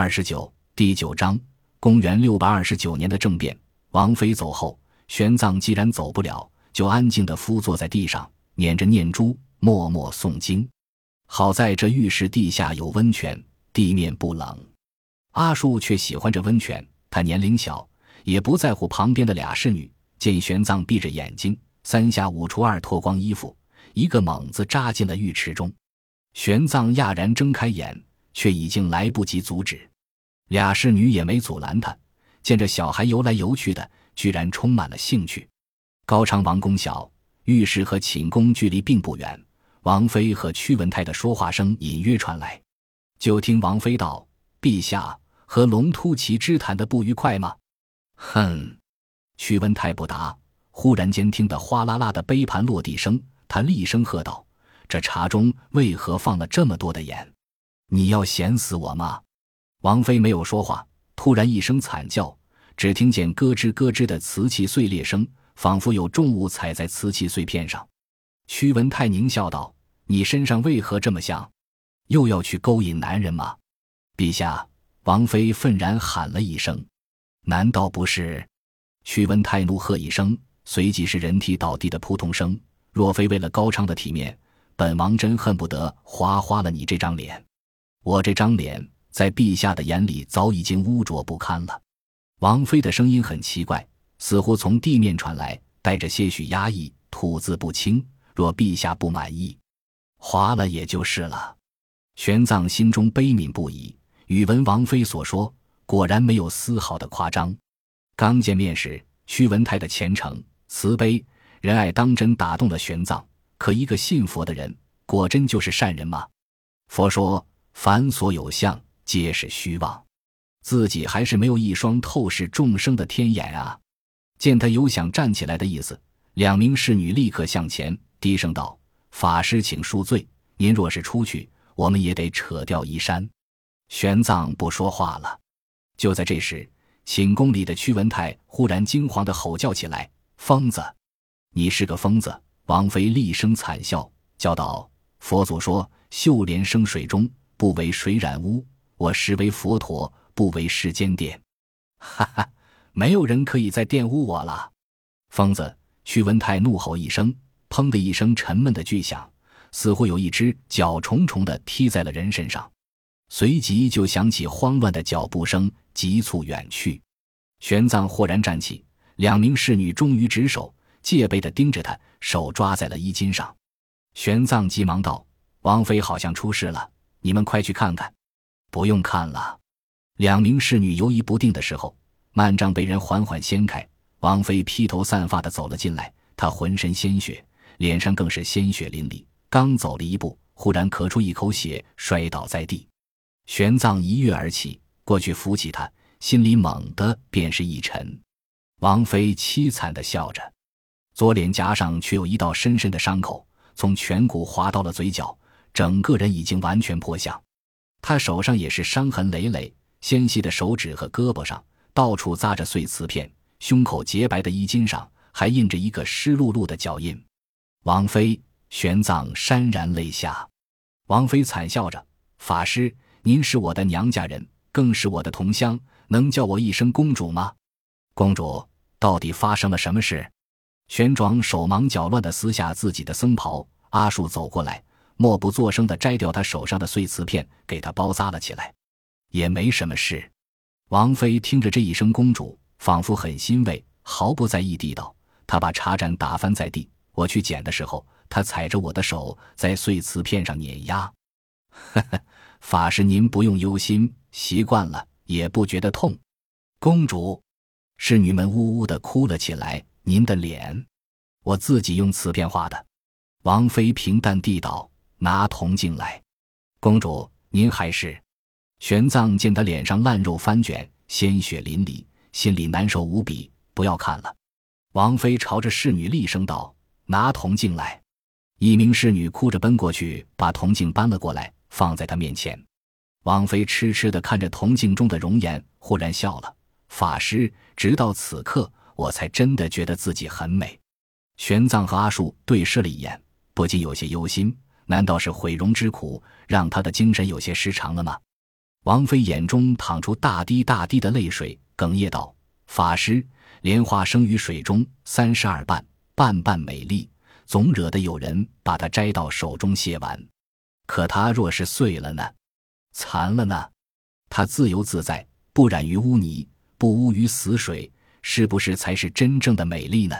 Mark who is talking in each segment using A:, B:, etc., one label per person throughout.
A: 二十九第九章，公元六百二十九年的政变。王妃走后，玄奘既然走不了，就安静地伏坐在地上，捻着念珠，默默诵经。好在这浴室地下有温泉，地面不冷。阿树却喜欢这温泉，他年龄小，也不在乎旁边的俩侍女。见玄奘闭着眼睛，三下五除二脱光衣服，一个猛子扎进了浴池中。玄奘讶然睁开眼。却已经来不及阻止，俩侍女也没阻拦他。见这小孩游来游去的，居然充满了兴趣。高昌王宫小，浴室和寝宫距离并不远。王妃和屈文泰的说话声隐约传来，就听王妃道：“陛下和龙突骑之谈的不愉快吗？”哼，屈文泰不答。忽然间听得哗啦啦的杯盘落地声，他厉声喝道：“这茶中为何放了这么多的盐？”你要咸死我吗？王妃没有说话，突然一声惨叫，只听见咯吱咯吱的瓷器碎裂声，仿佛有重物踩在瓷器碎片上。屈文泰狞笑道：“你身上为何这么香？又要去勾引男人吗？”陛下，王妃愤然喊了一声：“难道不是？”屈文泰怒喝一声，随即是人体倒地的扑通声。若非为了高昌的体面，本王真恨不得划花了你这张脸。我这张脸在陛下的眼里早已经污浊不堪了。王妃的声音很奇怪，似乎从地面传来，带着些许压抑，吐字不清。若陛下不满意，划了也就是了。玄奘心中悲悯不已，宇闻王妃所说，果然没有丝毫的夸张。刚见面时，屈文泰的虔诚、慈悲、仁爱当真打动了玄奘。可一个信佛的人，果真就是善人吗？佛说。凡所有相，皆是虚妄。自己还是没有一双透视众生的天眼啊！见他有想站起来的意思，两名侍女立刻向前，低声道：“法师，请恕罪。您若是出去，我们也得扯掉衣衫。”玄奘不说话了。就在这时，寝宫里的屈文泰忽然惊慌的吼叫起来：“疯子！你是个疯子！”王妃厉声惨笑，叫道：“佛祖说，秀莲生水中。”不为水染污，我实为佛陀，不为世间玷。哈哈，没有人可以再玷污我了。疯子！屈文泰怒吼一声，砰的一声沉闷的巨响，似乎有一只脚重重的踢在了人身上，随即就响起慌乱的脚步声，急促远去。玄奘豁然站起，两名侍女终于止手，戒备的盯着他，手抓在了衣襟上。玄奘急忙道：“王妃好像出事了。”你们快去看看，不用看了。两名侍女犹疑不定的时候，幔帐被人缓缓掀开，王妃披头散发的走了进来。她浑身鲜血，脸上更是鲜血淋漓。刚走了一步，忽然咳出一口血，摔倒在地。玄奘一跃而起，过去扶起她，心里猛地便是一沉。王妃凄惨的笑着，左脸颊上却有一道深深的伤口，从颧骨划到了嘴角。整个人已经完全破相，他手上也是伤痕累累，纤细的手指和胳膊上到处扎着碎瓷片，胸口洁白的衣襟上还印着一个湿漉漉的脚印。王妃、玄奘潸然泪下。王妃惨笑着：“法师，您是我的娘家人，更是我的同乡，能叫我一声公主吗？”公主，到底发生了什么事？玄奘手忙脚乱地撕下自己的僧袍。阿树走过来。默不作声地摘掉他手上的碎瓷片，给他包扎了起来。也没什么事。王妃听着这一声“公主”，仿佛很欣慰，毫不在意地道：“她把茶盏打翻在地，我去捡的时候，她踩着我的手在碎瓷片上碾压。”呵呵，法师您不用忧心，习惯了也不觉得痛。公主，侍女们呜呜地哭了起来。您的脸，我自己用瓷片画的。王妃平淡地道。拿铜镜来，公主，您还是。玄奘见他脸上烂肉翻卷，鲜血淋漓，心里难受无比。不要看了。王妃朝着侍女厉声道：“拿铜镜来。”一名侍女哭着奔过去，把铜镜搬了过来，放在他面前。王妃痴痴地看着铜镜中的容颜，忽然笑了：“法师，直到此刻，我才真的觉得自己很美。”玄奘和阿树对视了一眼，不禁有些忧心。难道是毁容之苦让他的精神有些失常了吗？王妃眼中淌出大滴大滴的泪水，哽咽道：“法师，莲花生于水中，三十二瓣，瓣瓣美丽，总惹得有人把它摘到手中亵玩。可它若是碎了呢？残了呢？它自由自在，不染于污泥，不污于死水，是不是才是真正的美丽呢？”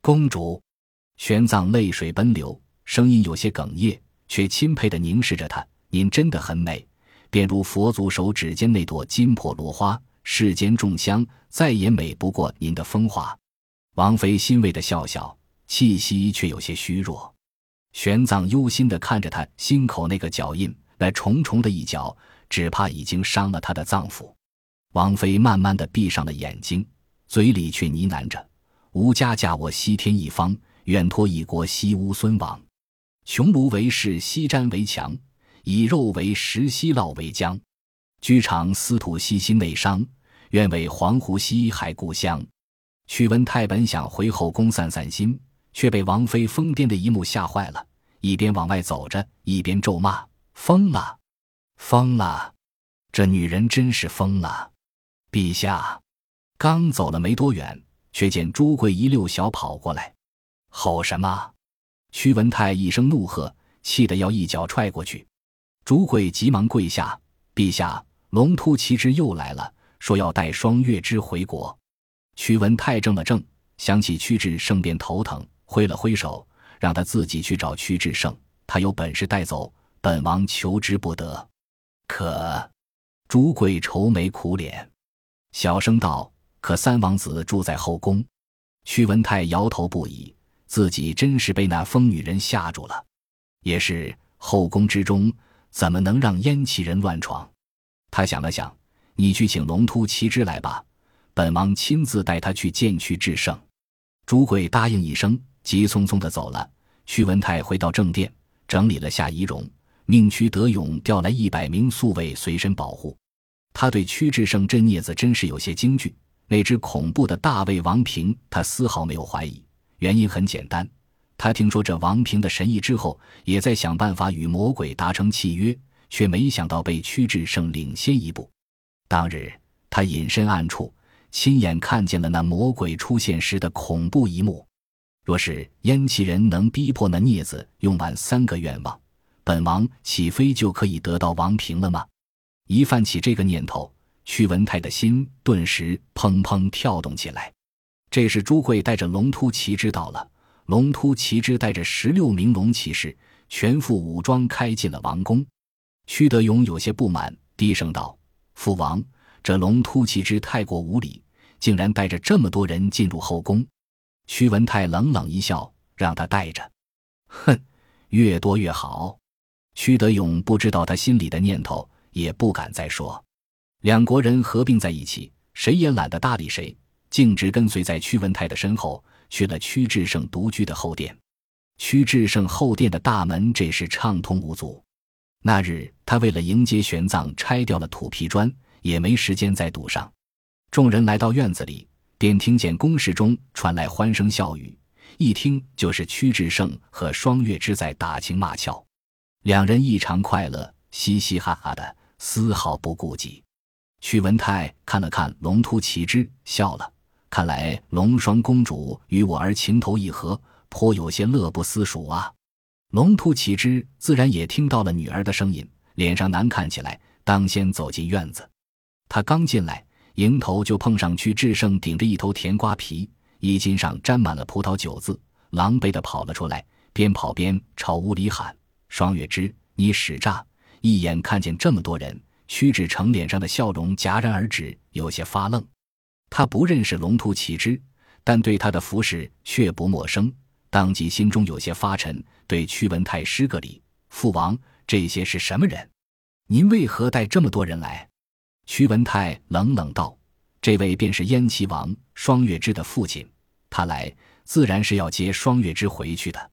A: 公主，玄奘泪水奔流，声音有些哽咽，却钦佩地凝视着她：“您真的很美。”便如佛祖手指间那朵金破罗花，世间众香再也美不过您的风华。王妃欣慰的笑笑，气息却有些虚弱。玄奘忧心的看着她心口那个脚印，那重重的一脚，只怕已经伤了她的脏腑。王妃慢慢的闭上了眼睛，嘴里却呢喃着：“吾家嫁我西天一方，远托一国西乌孙王。穹庐为室，西毡为墙。”以肉为食，西酪为浆。居常司徒西心内伤，愿为黄湖西海故乡。屈文泰本想回后宫散散心，却被王妃疯癫的一幕吓坏了，一边往外走着，一边咒骂：“疯了，疯了！这女人真是疯了！”陛下刚走了没多远，却见朱贵一溜小跑过来，吼什么？屈文泰一声怒喝，气得要一脚踹过去。朱贵急忙跪下：“陛下，龙突骑之又来了，说要带双月之回国。”屈文泰怔了怔，想起屈志胜便头疼，挥了挥手，让他自己去找屈志胜。他有本事带走，本王求之不得。可，朱贵愁眉苦脸，小声道：“可三王子住在后宫。”屈文泰摇头不已，自己真是被那疯女人吓住了。也是后宫之中。怎么能让燕齐人乱闯？他想了想，你去请龙突骑之来吧，本王亲自带他去见屈志胜。朱贵答应一声，急匆匆的走了。屈文泰回到正殿，整理了下仪容，命屈德勇调来一百名宿卫随身保护。他对屈志胜这孽子真是有些惊惧。那只恐怖的大卫王平，他丝毫没有怀疑。原因很简单。他听说这王平的神意之后，也在想办法与魔鬼达成契约，却没想到被屈志胜领先一步。当日，他隐身暗处，亲眼看见了那魔鬼出现时的恐怖一幕。若是燕齐人能逼迫那孽子用完三个愿望，本王岂非就可以得到王平了吗？一泛起这个念头，屈文泰的心顿时砰砰跳动起来。这时，朱贵带着龙突骑之到了。龙突骑之带着十六名龙骑士，全副武装开进了王宫。屈德勇有些不满，低声道：“父王，这龙突骑之太过无礼，竟然带着这么多人进入后宫。”屈文泰冷冷一笑，让他带着。哼，越多越好。屈德勇不知道他心里的念头，也不敢再说。两国人合并在一起，谁也懒得搭理谁，径直跟随在屈文泰的身后。去了屈志胜独居的后殿，屈志胜后殿的大门这时畅通无阻。那日他为了迎接玄奘，拆掉了土坯砖，也没时间再堵上。众人来到院子里，便听见宫室中传来欢声笑语，一听就是屈志胜和双月之在打情骂俏，两人异常快乐，嘻嘻哈哈的，丝毫不顾忌。屈文泰看了看龙突奇之，笑了。看来龙双公主与我儿情投意合，颇有些乐不思蜀啊！龙突骑之自然也听到了女儿的声音，脸上难看起来，当先走进院子。他刚进来，迎头就碰上屈志胜顶着一头甜瓜皮，衣襟上沾满了葡萄酒渍，狼狈的跑了出来，边跑边朝屋里喊：“双月之，你使诈！”一眼看见这么多人，屈志成脸上的笑容戛然而止，有些发愣。他不认识龙突启之，但对他的服饰却不陌生，当即心中有些发沉，对屈文泰施个礼：“父王，这些是什么人？您为何带这么多人来？”屈文泰冷冷道：“这位便是燕齐王双月之的父亲，他来自然是要接双月之回去的。”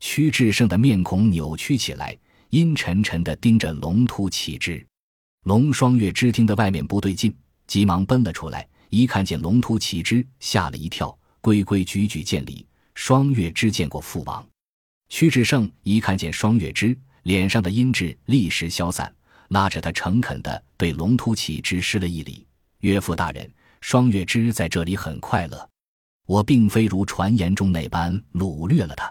A: 屈志胜的面孔扭曲起来，阴沉沉地盯着龙突启之。龙双月之听得外面不对劲，急忙奔了出来。一看见龙突骑之，吓了一跳，规规矩矩见礼。双月之见过父王。屈志胜一看见双月之，脸上的阴鸷立时消散，拉着他诚恳地对龙突起之施了一礼：“岳父大人，双月之在这里很快乐。我并非如传言中那般掳掠了他，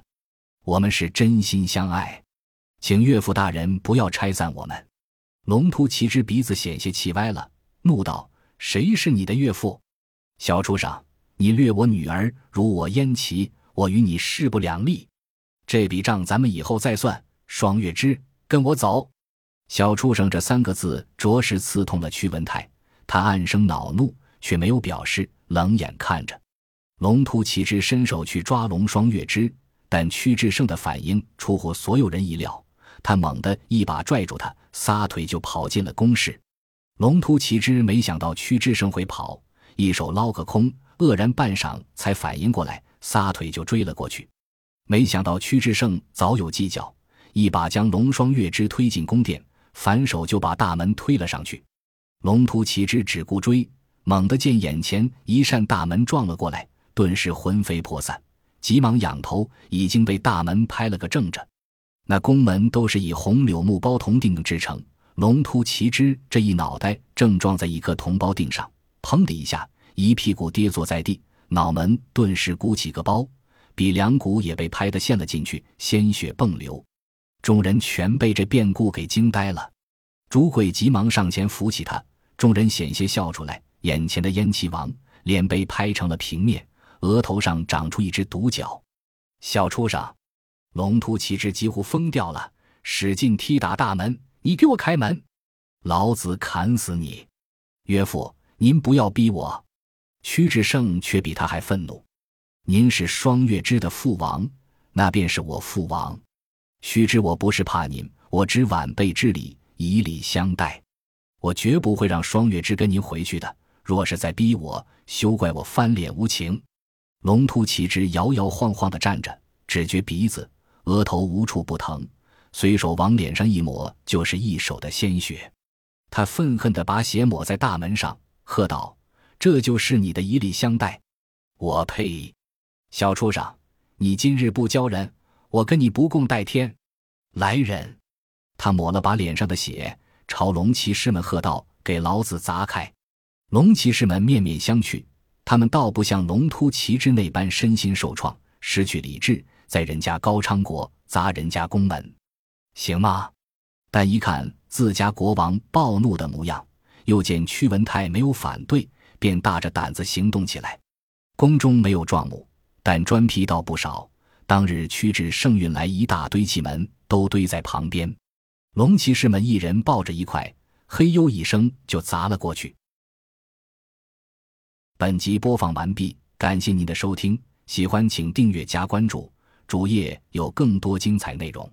A: 我们是真心相爱，请岳父大人不要拆散我们。”龙突起之鼻子险些气歪了，怒道：“谁是你的岳父？小畜生，你掠我女儿，辱我燕齐，我与你势不两立。这笔账咱们以后再算。”双月之，跟我走！小畜生这三个字着实刺痛了屈文泰，他暗生恼怒，却没有表示，冷眼看着龙突起之伸手去抓龙双月之，但屈志胜的反应出乎所有人意料，他猛地一把拽住他，撒腿就跑进了宫室。龙突起之没想到屈志胜会跑，一手捞个空，愕然半晌才反应过来，撒腿就追了过去。没想到屈志胜早有计较。一把将龙双月之推进宫殿，反手就把大门推了上去。龙突起之只顾追，猛地见眼前一扇大门撞了过来，顿时魂飞魄散，急忙仰头，已经被大门拍了个正着。那宫门都是以红柳木包铜钉制成，龙突奇之这一脑袋正撞在一颗铜包钉上，砰的一下，一屁股跌坐在地，脑门顿时鼓起个包，鼻梁骨也被拍得陷了进去，鲜血迸流。众人全被这变故给惊呆了，朱贵急忙上前扶起他，众人险些笑出来。眼前的燕齐王脸被拍成了平面，额头上长出一只独角。小畜生，龙突奇之几乎疯掉了，使劲踢打大门：“你给我开门，老子砍死你！”岳父，您不要逼我。屈志胜却比他还愤怒：“您是双月之的父王，那便是我父王。”须知我不是怕您，我知晚辈之礼，以礼相待。我绝不会让双月之跟您回去的。若是再逼我，休怪我翻脸无情。龙突起之摇摇晃晃地站着，只觉鼻子、额头无处不疼，随手往脸上一抹，就是一手的鲜血。他愤恨地把血抹在大门上，喝道：“这就是你的以礼相待？我呸！小畜生，你今日不交人！”我跟你不共戴天，来人！他抹了把脸上的血，朝龙骑士们喝道：“给老子砸开！”龙骑士们面面相觑，他们倒不像龙突骑之那般身心受创，失去理智，在人家高昌国砸人家宫门，行吗？但一看自家国王暴怒的模样，又见屈文泰没有反对，便大着胆子行动起来。宫中没有壮木，但砖皮倒不少。当日屈指盛运来一大堆器门，都堆在旁边。龙骑士们一人抱着一块，嘿呦一声就砸了过去。本集播放完毕，感谢您的收听，喜欢请订阅加关注，主页有更多精彩内容。